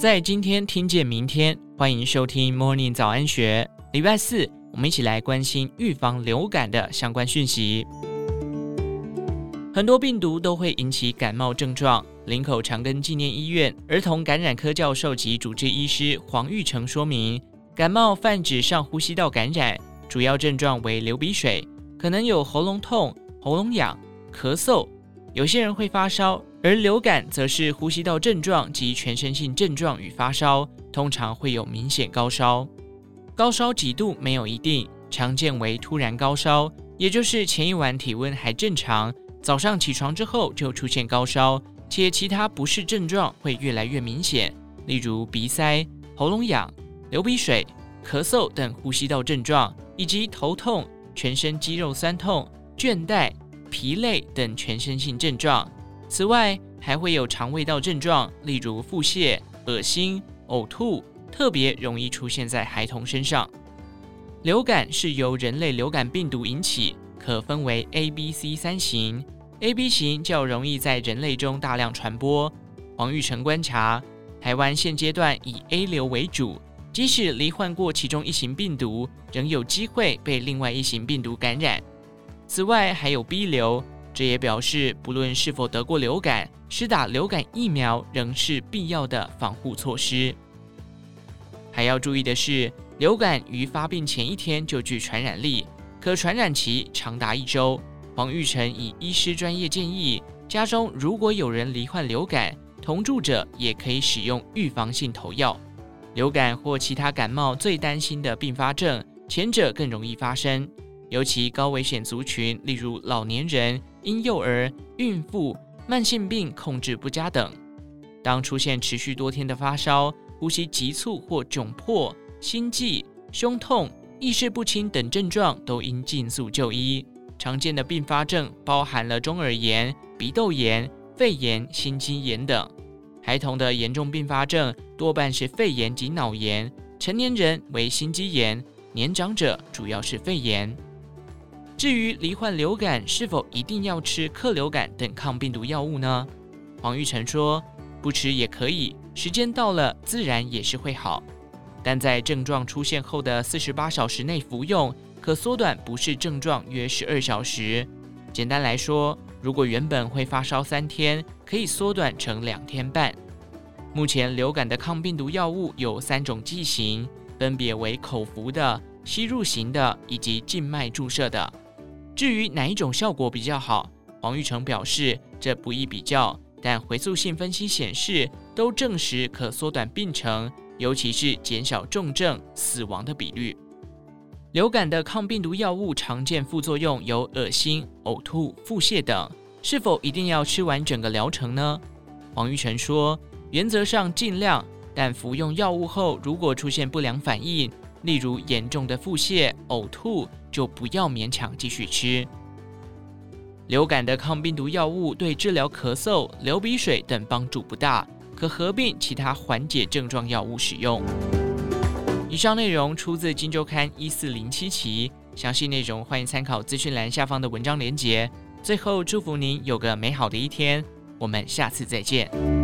在今天听见明天，欢迎收听 Morning 早安学。礼拜四，我们一起来关心预防流感的相关讯息。很多病毒都会引起感冒症状。林口长庚纪念医院儿童感染科教授及主治医师黄玉成说明，感冒泛指上呼吸道感染，主要症状为流鼻水，可能有喉咙痛、喉咙痒、咳嗽，有些人会发烧。而流感则是呼吸道症状及全身性症状与发烧，通常会有明显高烧。高烧几度没有一定，常见为突然高烧，也就是前一晚体温还正常。早上起床之后就出现高烧，且其他不适症状会越来越明显，例如鼻塞、喉咙痒、流鼻水、咳嗽等呼吸道症状，以及头痛、全身肌肉酸痛、倦怠、疲累等全身性症状。此外，还会有肠胃道症状，例如腹泻、恶心、呕吐，特别容易出现在孩童身上。流感是由人类流感病毒引起。可分为 A、B、C 三型，A、B 型较容易在人类中大量传播。黄玉成观察，台湾现阶段以 A 流为主，即使罹患过其中一型病毒，仍有机会被另外一型病毒感染。此外，还有 B 流，这也表示不论是否得过流感，施打流感疫苗仍是必要的防护措施。还要注意的是，流感于发病前一天就具传染力。可传染期长达一周。黄玉成以医师专业建议，家中如果有人罹患流感，同住者也可以使用预防性投药。流感或其他感冒最担心的并发症，前者更容易发生，尤其高危险族群，例如老年人、婴幼儿、孕妇、慢性病控制不佳等。当出现持续多天的发烧、呼吸急促或窘迫、心悸、胸痛。意识不清等症状都应尽速就医。常见的并发症包含了中耳炎、鼻窦炎、肺炎、心肌炎等。孩童的严重并发症多半是肺炎及脑炎，成年人为心肌炎，年长者主要是肺炎。至于罹患流感是否一定要吃克流感等抗病毒药物呢？黄玉成说，不吃也可以，时间到了自然也是会好。但在症状出现后的四十八小时内服用，可缩短不适症状约十二小时。简单来说，如果原本会发烧三天，可以缩短成两天半。目前流感的抗病毒药物有三种剂型，分别为口服的、吸入型的以及静脉注射的。至于哪一种效果比较好，黄玉成表示这不易比较，但回溯性分析显示都证实可缩短病程。尤其是减少重症死亡的比率。流感的抗病毒药物常见副作用有恶心、呕吐、腹泻等，是否一定要吃完整个疗程呢？黄玉成说，原则上尽量，但服用药物后如果出现不良反应，例如严重的腹泻、呕吐，就不要勉强继续吃。流感的抗病毒药物对治疗咳嗽、流鼻水等帮助不大。可合并其他缓解症状药物使用。以上内容出自《金周刊》一四零七期，详细内容欢迎参考资讯栏下方的文章连结。最后，祝福您有个美好的一天，我们下次再见。